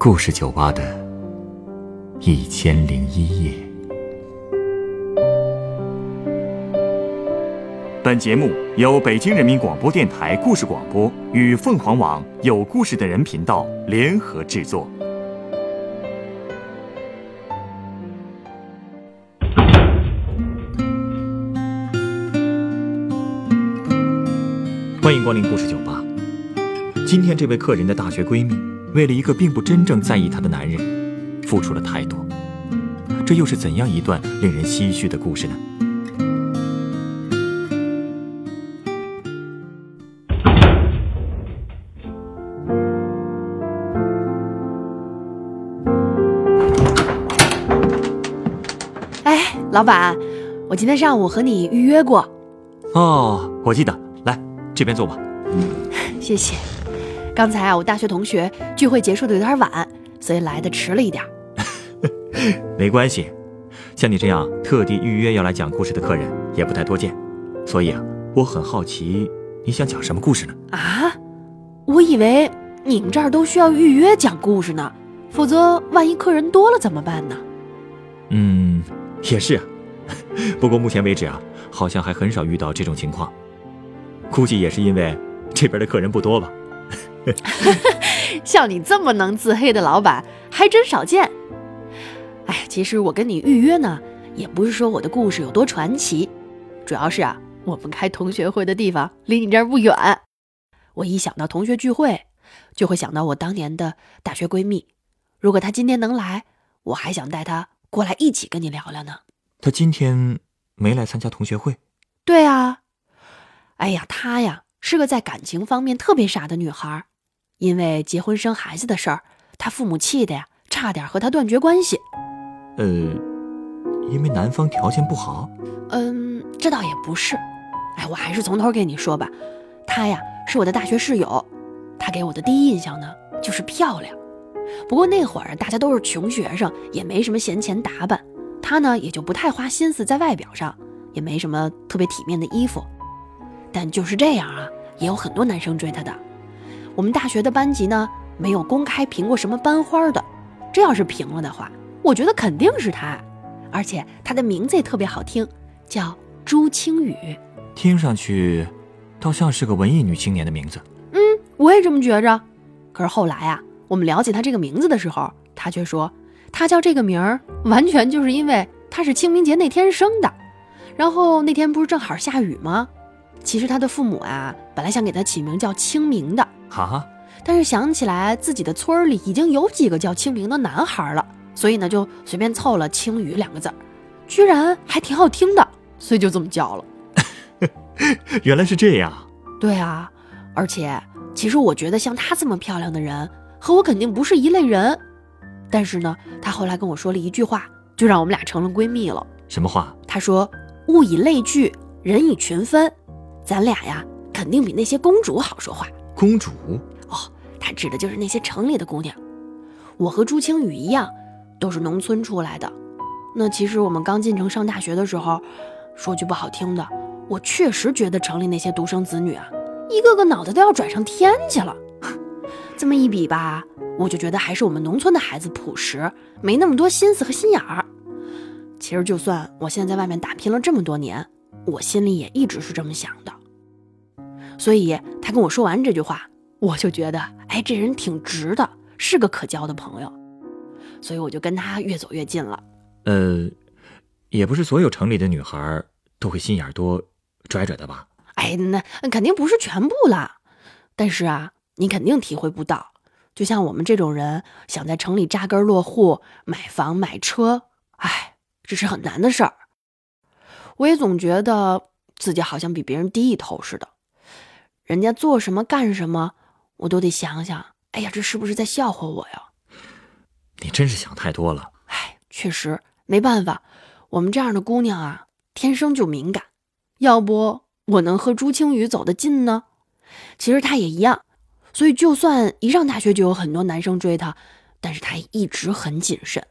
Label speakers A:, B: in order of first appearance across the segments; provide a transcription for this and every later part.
A: 故事酒吧的一千零一夜。本节目由北京人民广播电台故事广播与凤凰网有故事的人频道联合制作。欢迎光临故事酒吧。今天这位客人的大学闺蜜，为了一个并不真正在意她的男人，付出了太多。这又是怎样一段令人唏嘘的故事呢？
B: 哎，老板，我今天上午和你预约过，
A: 哦，我记得，来这边坐吧。
B: 谢谢。刚才啊，我大学同学聚会结束的有点晚，所以来的迟了一点。
A: 没关系，像你这样特地预约要来讲故事的客人也不太多见，所以啊，我很好奇你想讲什么故事呢？
B: 啊，我以为你们这儿都需要预约讲故事呢，否则万一客人多了怎么办呢？
A: 嗯，也是啊。不过目前为止啊，好像还很少遇到这种情况，估计也是因为这边的客人不多吧。
B: 像你这么能自黑的老板还真少见。哎，其实我跟你预约呢，也不是说我的故事有多传奇，主要是啊，我们开同学会的地方离你这儿不远。我一想到同学聚会，就会想到我当年的大学闺蜜。如果她今天能来，我还想带她过来一起跟你聊聊呢。
A: 她今天没来参加同学会，
B: 对啊，哎呀，她呀是个在感情方面特别傻的女孩，因为结婚生孩子的事儿，她父母气的呀，差点和她断绝关系。
A: 呃，因为男方条件不好。
B: 嗯，这倒也不是。哎，我还是从头给你说吧。她呀是我的大学室友，她给我的第一印象呢就是漂亮。不过那会儿大家都是穷学生，也没什么闲钱打扮，她呢也就不太花心思在外表上，也没什么特别体面的衣服。但就是这样啊，也有很多男生追她的。我们大学的班级呢没有公开评过什么班花的，这要是评了的话，我觉得肯定是她。而且她的名字也特别好听，叫朱青雨。
A: 听上去，倒像是个文艺女青年的名字。
B: 嗯，我也这么觉着。可是后来啊，我们了解她这个名字的时候，她却说，她叫这个名儿完全就是因为她是清明节那天生的。然后那天不是正好下雨吗？其实他的父母啊，本来想给他起名叫清明的，
A: 哈，
B: 但是想起来自己的村儿里已经有几个叫清明的男孩了，所以呢就随便凑了青雨两个字儿，居然还挺好听的，所以就这么叫了。
A: 原来是这样。
B: 对啊，而且其实我觉得像她这么漂亮的人和我肯定不是一类人。但是呢，她后来跟我说了一句话，就让我们俩成了闺蜜了。
A: 什么话？
B: 她说：“物以类聚，人以群分，咱俩呀肯定比那些公主好说话。”
A: 公主？
B: 哦她指的就是那些城里的姑娘。我和朱青雨一样，都是农村出来的。那其实我们刚进城上大学的时候，说句不好听的，我确实觉得城里那些独生子女啊，一个个脑袋都要转上天去了。这么一比吧，我就觉得还是我们农村的孩子朴实，没那么多心思和心眼儿。其实就算我现在在外面打拼了这么多年，我心里也一直是这么想的。所以他跟我说完这句话，我就觉得，哎，这人挺直的，是个可交的朋友。所以我就跟他越走越近了。
A: 呃，也不是所有城里的女孩都会心眼多、拽拽的吧？
B: 哎，那那肯定不是全部啦。但是啊，你肯定体会不到。就像我们这种人，想在城里扎根落户、买房买车，哎，这是很难的事儿。我也总觉得自己好像比别人低一头似的，人家做什么干什么，我都得想想，哎呀，这是不是在笑话我呀？
A: 你真是想太多了。
B: 哎，确实没办法，我们这样的姑娘啊，天生就敏感。要不我能和朱青雨走得近呢？其实她也一样，所以就算一上大学就有很多男生追她，但是她也一直很谨慎。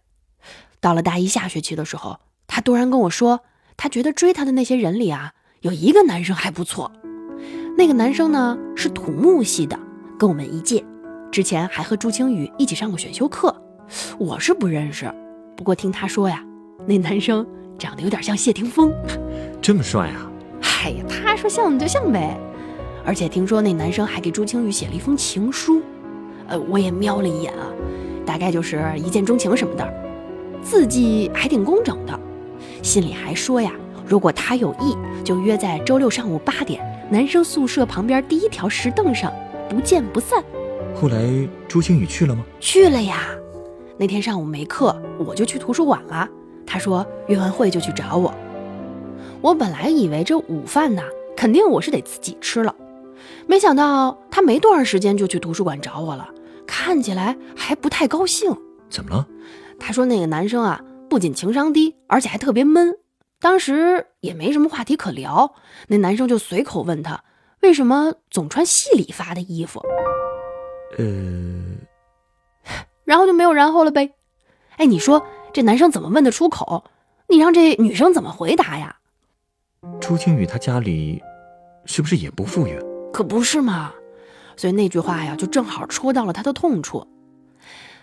B: 到了大一下学期的时候，她突然跟我说，她觉得追她的那些人里啊，有一个男生还不错。那个男生呢是土木系的，跟我们一届，之前还和朱青雨一起上过选修课。我是不认识，不过听他说呀，那男生长得有点像谢霆锋，
A: 这么帅啊！
B: 哎呀，他说像就像呗。而且听说那男生还给朱青雨写了一封情书，呃，我也瞄了一眼啊，大概就是一见钟情什么的，字迹还挺工整的。信里还说呀，如果他有意，就约在周六上午八点，男生宿舍旁边第一条石凳上，不见不散。
A: 后来朱星宇去了吗？
B: 去了呀。那天上午没课，我就去图书馆了。他说约完会就去找我。我本来以为这午饭呢，肯定我是得自己吃了，没想到他没多长时间就去图书馆找我了，看起来还不太高兴。
A: 怎么了？
B: 他说那个男生啊，不仅情商低，而且还特别闷。当时也没什么话题可聊，那男生就随口问他，为什么总穿戏里发的衣服？
A: 呃。
B: 然后就没有然后了呗，哎，你说这男生怎么问得出口？你让这女生怎么回答呀？
A: 朱青雨他家里是不是也不富裕？
B: 可不是嘛，所以那句话呀，就正好戳到了他的痛处。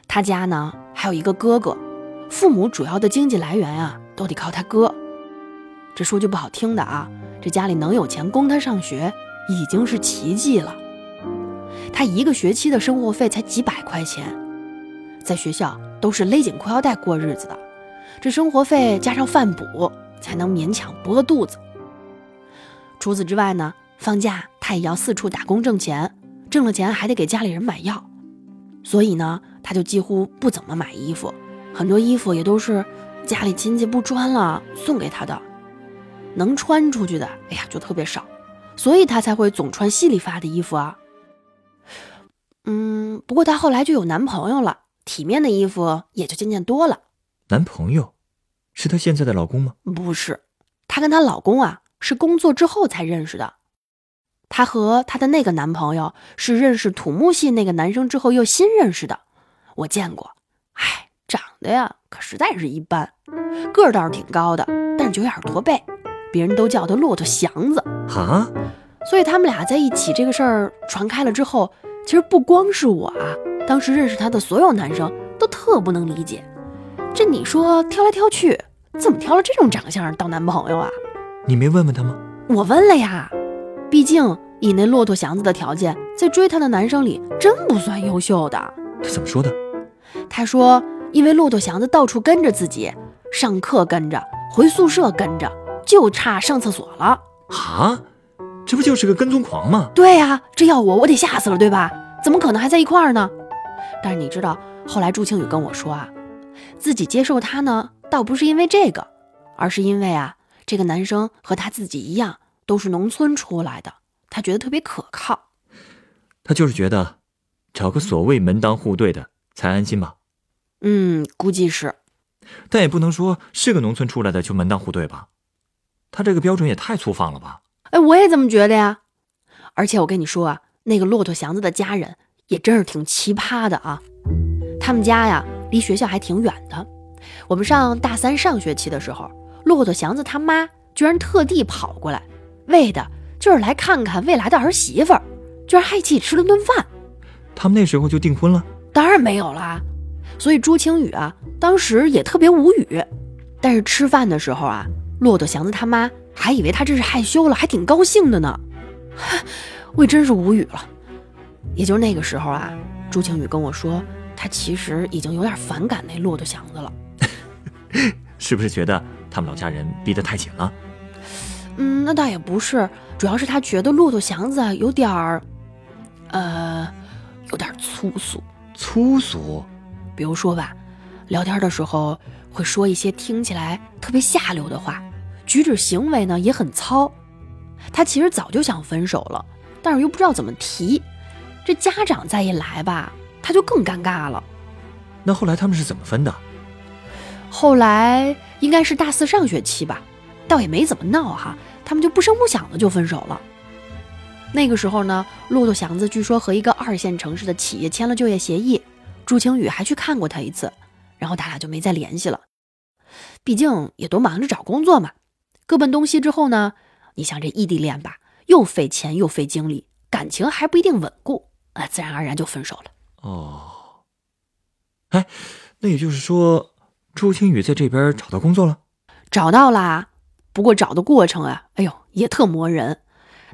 B: 他家呢还有一个哥哥，父母主要的经济来源啊都得靠他哥。这说句不好听的啊，这家里能有钱供他上学已经是奇迹了。他一个学期的生活费才几百块钱。在学校都是勒紧裤腰带过日子的，这生活费加上饭补，才能勉强不饿肚子。除此之外呢，放假他也要四处打工挣钱，挣了钱还得给家里人买药，所以呢，他就几乎不怎么买衣服，很多衣服也都是家里亲戚不穿了送给他的，能穿出去的，哎呀就特别少，所以她才会总穿系里发的衣服啊。嗯，不过她后来就有男朋友了。体面的衣服也就渐渐多了。
A: 男朋友，是她现在的老公吗？
B: 不是，她跟她老公啊是工作之后才认识的。她和她的那个男朋友是认识土木系那个男生之后又新认识的。我见过，哎，长得呀可实在是一般，个儿倒是挺高的，但是就有点驼背，别人都叫他骆驼祥子。
A: 啊，
B: 所以他们俩在一起这个事儿传开了之后，其实不光是我啊。当时认识他的所有男生都特不能理解，这你说挑来挑去，怎么挑了这种长相当男朋友啊？
A: 你没问问他吗？
B: 我问了呀，毕竟以那骆驼祥子的条件，在追他的男生里真不算优秀的。
A: 他怎么说的？
B: 他说，因为骆驼祥子到处跟着自己，上课跟着，回宿舍跟着，就差上厕所了。
A: 啊，这不就是个跟踪狂吗？
B: 对呀，这要我我得吓死了，对吧？怎么可能还在一块儿呢？但是你知道，后来朱庆宇跟我说啊，自己接受他呢，倒不是因为这个，而是因为啊，这个男生和他自己一样，都是农村出来的，他觉得特别可靠。
A: 他就是觉得，找个所谓门当户对的才安心吧。
B: 嗯，估计是。
A: 但也不能说是个农村出来的就门当户对吧？他这个标准也太粗放了吧？
B: 哎，我也这么觉得呀。而且我跟你说啊，那个骆驼祥子的家人。也真是挺奇葩的啊！他们家呀，离学校还挺远的。我们上大三上学期的时候，骆驼祥子他妈居然特地跑过来，为的就是来看看未来的儿媳妇儿，居然还一起吃了顿饭。
A: 他们那时候就订婚了？
B: 当然没有啦。所以朱清雨啊，当时也特别无语。但是吃饭的时候啊，骆驼祥子他妈还以为他这是害羞了，还挺高兴的呢。我也真是无语了。也就是那个时候啊，朱晴雨跟我说，他其实已经有点反感那骆驼祥子了。
A: 是不是觉得他们老家人逼得太紧了？
B: 嗯，那倒也不是，主要是他觉得骆驼祥子有点儿，呃，有点粗俗。
A: 粗俗？
B: 比如说吧，聊天的时候会说一些听起来特别下流的话，举止行为呢也很糙。他其实早就想分手了，但是又不知道怎么提。这家长再一来吧，他就更尴尬了。
A: 那后来他们是怎么分的？
B: 后来应该是大四上学期吧，倒也没怎么闹哈，他们就不声不响的就分手了。那个时候呢，骆驼祥子据说和一个二线城市的企业签了就业协议，朱青雨还去看过他一次，然后他俩就没再联系了。毕竟也都忙着找工作嘛，各奔东西之后呢，你想这异地恋吧，又费钱又费精力，感情还不一定稳固。啊，自然而然就分手了。
A: 哦，哎，那也就是说，朱青雨在这边找到工作了？
B: 找到啦，不过找的过程啊，哎呦，也特磨人。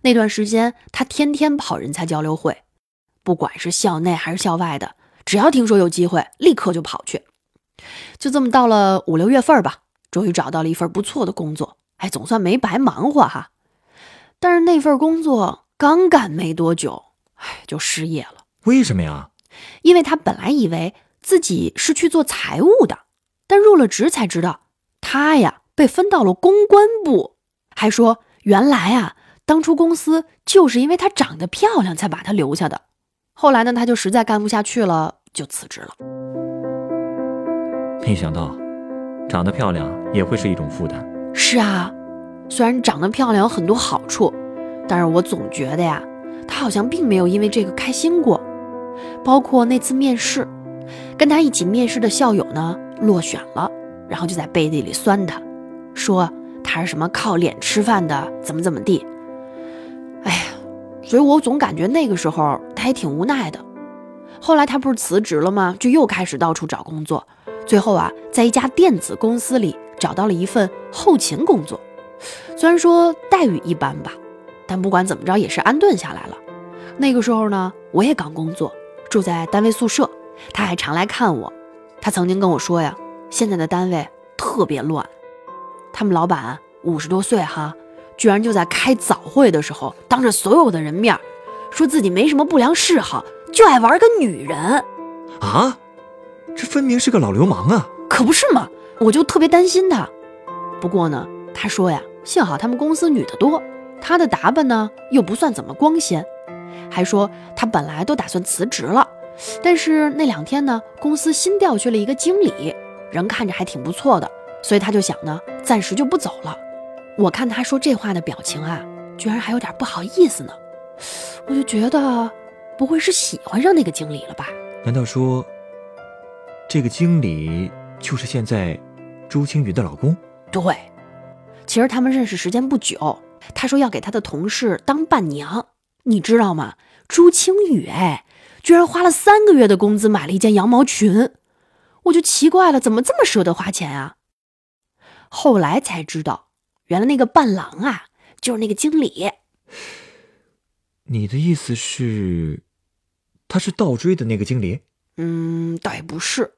B: 那段时间，他天天跑人才交流会，不管是校内还是校外的，只要听说有机会，立刻就跑去。就这么到了五六月份吧，终于找到了一份不错的工作，哎，总算没白忙活哈。但是那份工作刚干没多久，哎，就失业了。
A: 为什么呀？
B: 因为他本来以为自己是去做财务的，但入了职才知道，他呀被分到了公关部，还说原来啊。当初公司就是因为他长得漂亮才把他留下的，后来呢，他就实在干不下去了，就辞职了。
A: 没想到，长得漂亮也会是一种负担。
B: 是啊，虽然长得漂亮有很多好处，但是我总觉得呀，她好像并没有因为这个开心过。包括那次面试，跟她一起面试的校友呢落选了，然后就在背地里酸她，说她是什么靠脸吃饭的，怎么怎么地。哎呀，所以我总感觉那个时候他也挺无奈的。后来他不是辞职了吗？就又开始到处找工作，最后啊，在一家电子公司里找到了一份后勤工作。虽然说待遇一般吧，但不管怎么着也是安顿下来了。那个时候呢，我也刚工作，住在单位宿舍，他还常来看我。他曾经跟我说呀，现在的单位特别乱，他们老板五十多岁哈。居然就在开早会的时候，当着所有的人面，说自己没什么不良嗜好，就爱玩个女人，
A: 啊，这分明是个老流氓啊！
B: 可不是嘛，我就特别担心他。不过呢，他说呀，幸好他们公司女的多，他的打扮呢又不算怎么光鲜，还说他本来都打算辞职了，但是那两天呢，公司新调去了一个经理，人看着还挺不错的，所以他就想呢，暂时就不走了。我看他说这话的表情啊，居然还有点不好意思呢，我就觉得不会是喜欢上那个经理了吧？
A: 难道说这个经理就是现在朱青云的老公？
B: 对，其实他们认识时间不久，他说要给他的同事当伴娘，你知道吗？朱青雨哎，居然花了三个月的工资买了一件羊毛裙，我就奇怪了，怎么这么舍得花钱啊？后来才知道。原来那个伴郎啊，就是那个经理。
A: 你的意思是，他是倒追的那个经理？
B: 嗯，倒也不是。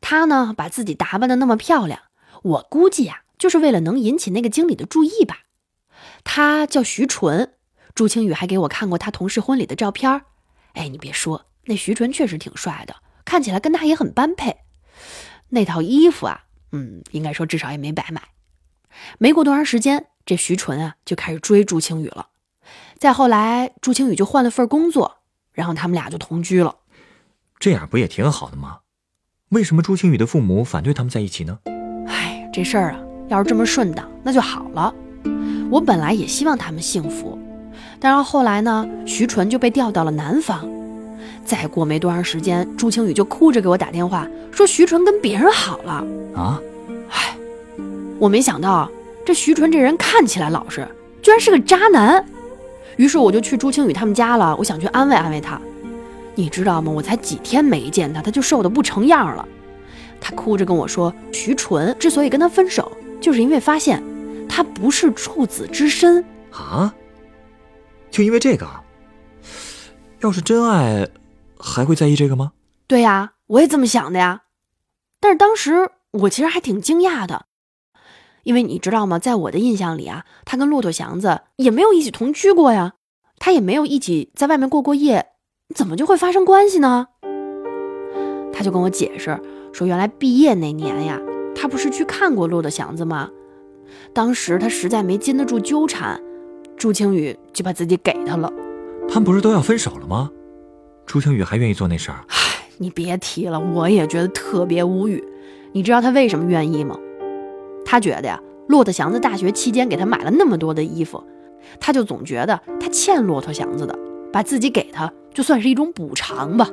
B: 他呢，把自己打扮的那么漂亮，我估计呀，就是为了能引起那个经理的注意吧。他叫徐纯，朱青雨还给我看过他同事婚礼的照片儿。哎，你别说，那徐纯确实挺帅的，看起来跟他也很般配。那套衣服啊，嗯，应该说至少也没白买。没过多长时间，这徐纯啊就开始追朱青雨了。再后来，朱青雨就换了份工作，然后他们俩就同居了。
A: 这样不也挺好的吗？为什么朱清雨的父母反对他们在一起呢？
B: 哎，这事儿啊，要是这么顺当，那就好了。我本来也希望他们幸福，但是后来呢，徐纯就被调到了南方。再过没多长时间，朱清雨就哭着给我打电话，说徐纯跟别人好了。
A: 啊？
B: 哎我没想到，这徐纯这人看起来老实，居然是个渣男。于是我就去朱清雨他们家了，我想去安慰安慰他。你知道吗？我才几天没见他，他就瘦得不成样了。他哭着跟我说，徐纯之所以跟他分手，就是因为发现他不是处子之身
A: 啊。就因为这个？要是真爱，还会在意这个吗？
B: 对呀，我也这么想的呀。但是当时我其实还挺惊讶的。因为你知道吗，在我的印象里啊，他跟骆驼祥子也没有一起同居过呀，他也没有一起在外面过过夜，怎么就会发生关系呢？他就跟我解释说，原来毕业那年呀，他不是去看过骆驼祥子吗？当时他实在没禁得住纠缠，朱青雨就把自己给他了。
A: 他们不是都要分手了吗？朱青雨还愿意做那事儿？
B: 唉，你别提了，我也觉得特别无语。你知道他为什么愿意吗？他觉得呀，骆驼祥子大学期间给他买了那么多的衣服，他就总觉得他欠骆驼祥子的，把自己给他就算是一种补偿吧。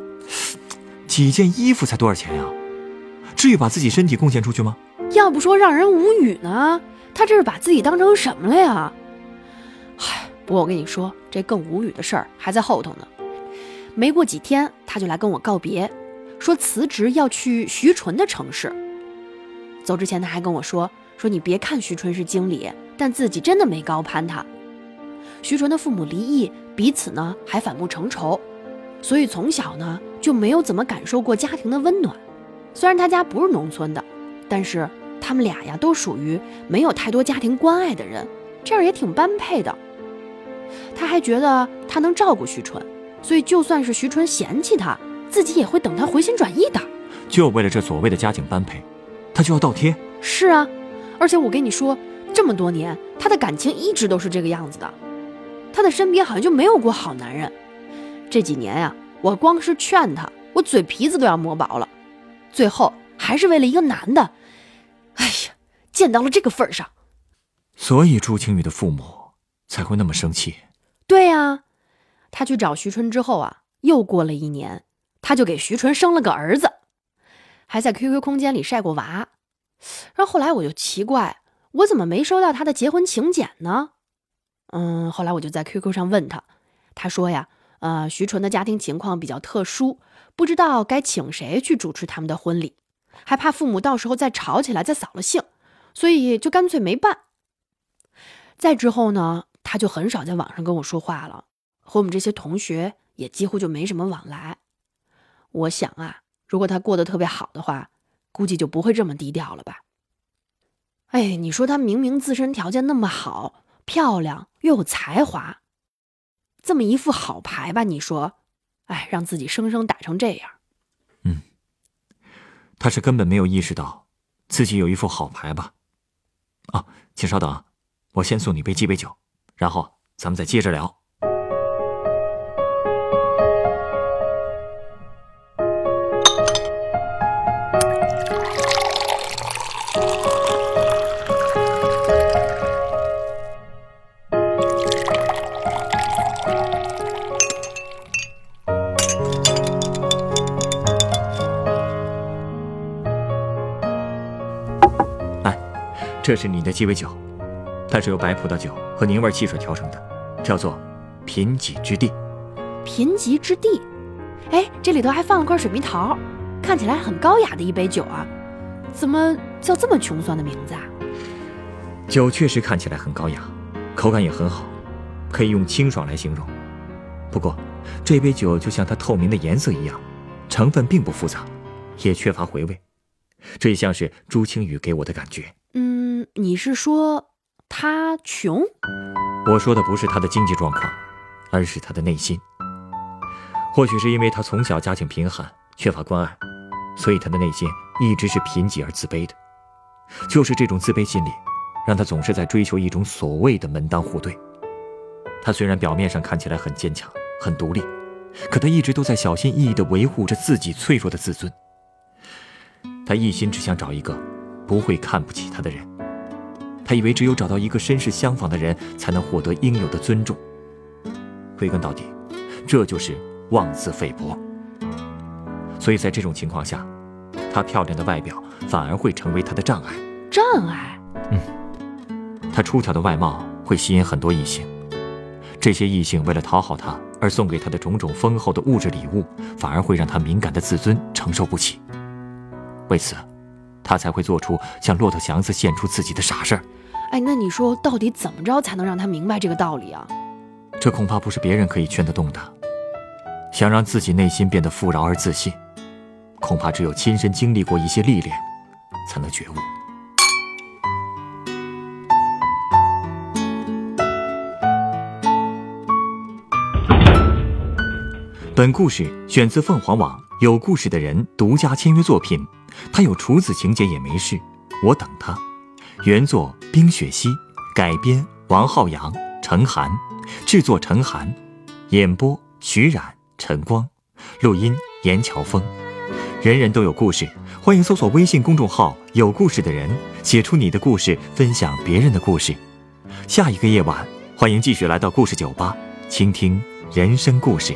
A: 几件衣服才多少钱呀？至于把自己身体贡献出去吗？
B: 要不说让人无语呢，他这是把自己当成什么了呀？唉，不过我跟你说，这更无语的事儿还在后头呢。没过几天，他就来跟我告别，说辞职要去徐纯的城市。走之前，他还跟我说：“说你别看徐纯是经理，但自己真的没高攀他。徐纯的父母离异，彼此呢还反目成仇，所以从小呢就没有怎么感受过家庭的温暖。虽然他家不是农村的，但是他们俩呀都属于没有太多家庭关爱的人，这样也挺般配的。他还觉得他能照顾徐纯，所以就算是徐纯嫌弃他，自己也会等他回心转意的。
A: 就为了这所谓的家境般配。”他就要倒贴，
B: 是啊，而且我跟你说，这么多年，他的感情一直都是这个样子的，他的身边好像就没有过好男人。这几年呀，我光是劝他，我嘴皮子都要磨薄了，最后还是为了一个男的，哎呀，贱到了这个份上。
A: 所以朱青雨的父母才会那么生气。
B: 对呀，他去找徐春之后啊，又过了一年，他就给徐春生了个儿子。还在 QQ 空间里晒过娃，然后后来我就奇怪，我怎么没收到他的结婚请柬呢？嗯，后来我就在 QQ 上问他，他说呀，呃，徐纯的家庭情况比较特殊，不知道该请谁去主持他们的婚礼，还怕父母到时候再吵起来再扫了兴，所以就干脆没办。再之后呢，他就很少在网上跟我说话了，和我们这些同学也几乎就没什么往来。我想啊。如果他过得特别好的话，估计就不会这么低调了吧？哎，你说他明明自身条件那么好，漂亮又有才华，这么一副好牌吧？你说，哎，让自己生生打成这样。
A: 嗯，他是根本没有意识到自己有一副好牌吧？啊，请稍等，我先送你杯鸡尾酒，然后咱们再接着聊。这是你的鸡尾酒，它是由白葡萄酒和柠味汽水调成的，叫做“贫瘠之地”。
B: 贫瘠之地，哎，这里头还放了块水蜜桃，看起来很高雅的一杯酒啊，怎么叫这么穷酸的名字啊？
A: 酒确实看起来很高雅，口感也很好，可以用清爽来形容。不过，这杯酒就像它透明的颜色一样，成分并不复杂，也缺乏回味，这也像是朱青雨给我的感觉。
B: 嗯，你是说他穷？
A: 我说的不是他的经济状况，而是他的内心。或许是因为他从小家境贫寒，缺乏关爱，所以他的内心一直是贫瘠而自卑的。就是这种自卑心理，让他总是在追求一种所谓的门当户对。他虽然表面上看起来很坚强、很独立，可他一直都在小心翼翼地维护着自己脆弱的自尊。他一心只想找一个。不会看不起他的人，他以为只有找到一个身世相仿的人，才能获得应有的尊重。归根到底，这就是妄自菲薄。所以在这种情况下，她漂亮的外表反而会成为她的障碍。
B: 障碍？
A: 嗯，她出挑的外貌会吸引很多异性，这些异性为了讨好她而送给她的种种丰厚的物质礼物，反而会让她敏感的自尊承受不起。为此。他才会做出向骆驼祥子献出自己的傻事儿。
B: 哎，那你说到底怎么着才能让他明白这个道理啊？
A: 这恐怕不是别人可以劝得动的。想让自己内心变得富饶而自信，恐怕只有亲身经历过一些历练，才能觉悟。本故事选自凤凰网有故事的人独家签约作品。他有处子情节也没事，我等他。原作冰雪溪，改编王浩洋、陈寒，制作陈寒，演播徐冉、陈光，录音严乔峰。人人都有故事，欢迎搜索微信公众号“有故事的人”，写出你的故事，分享别人的故事。下一个夜晚，欢迎继续来到故事酒吧，倾听人生故事。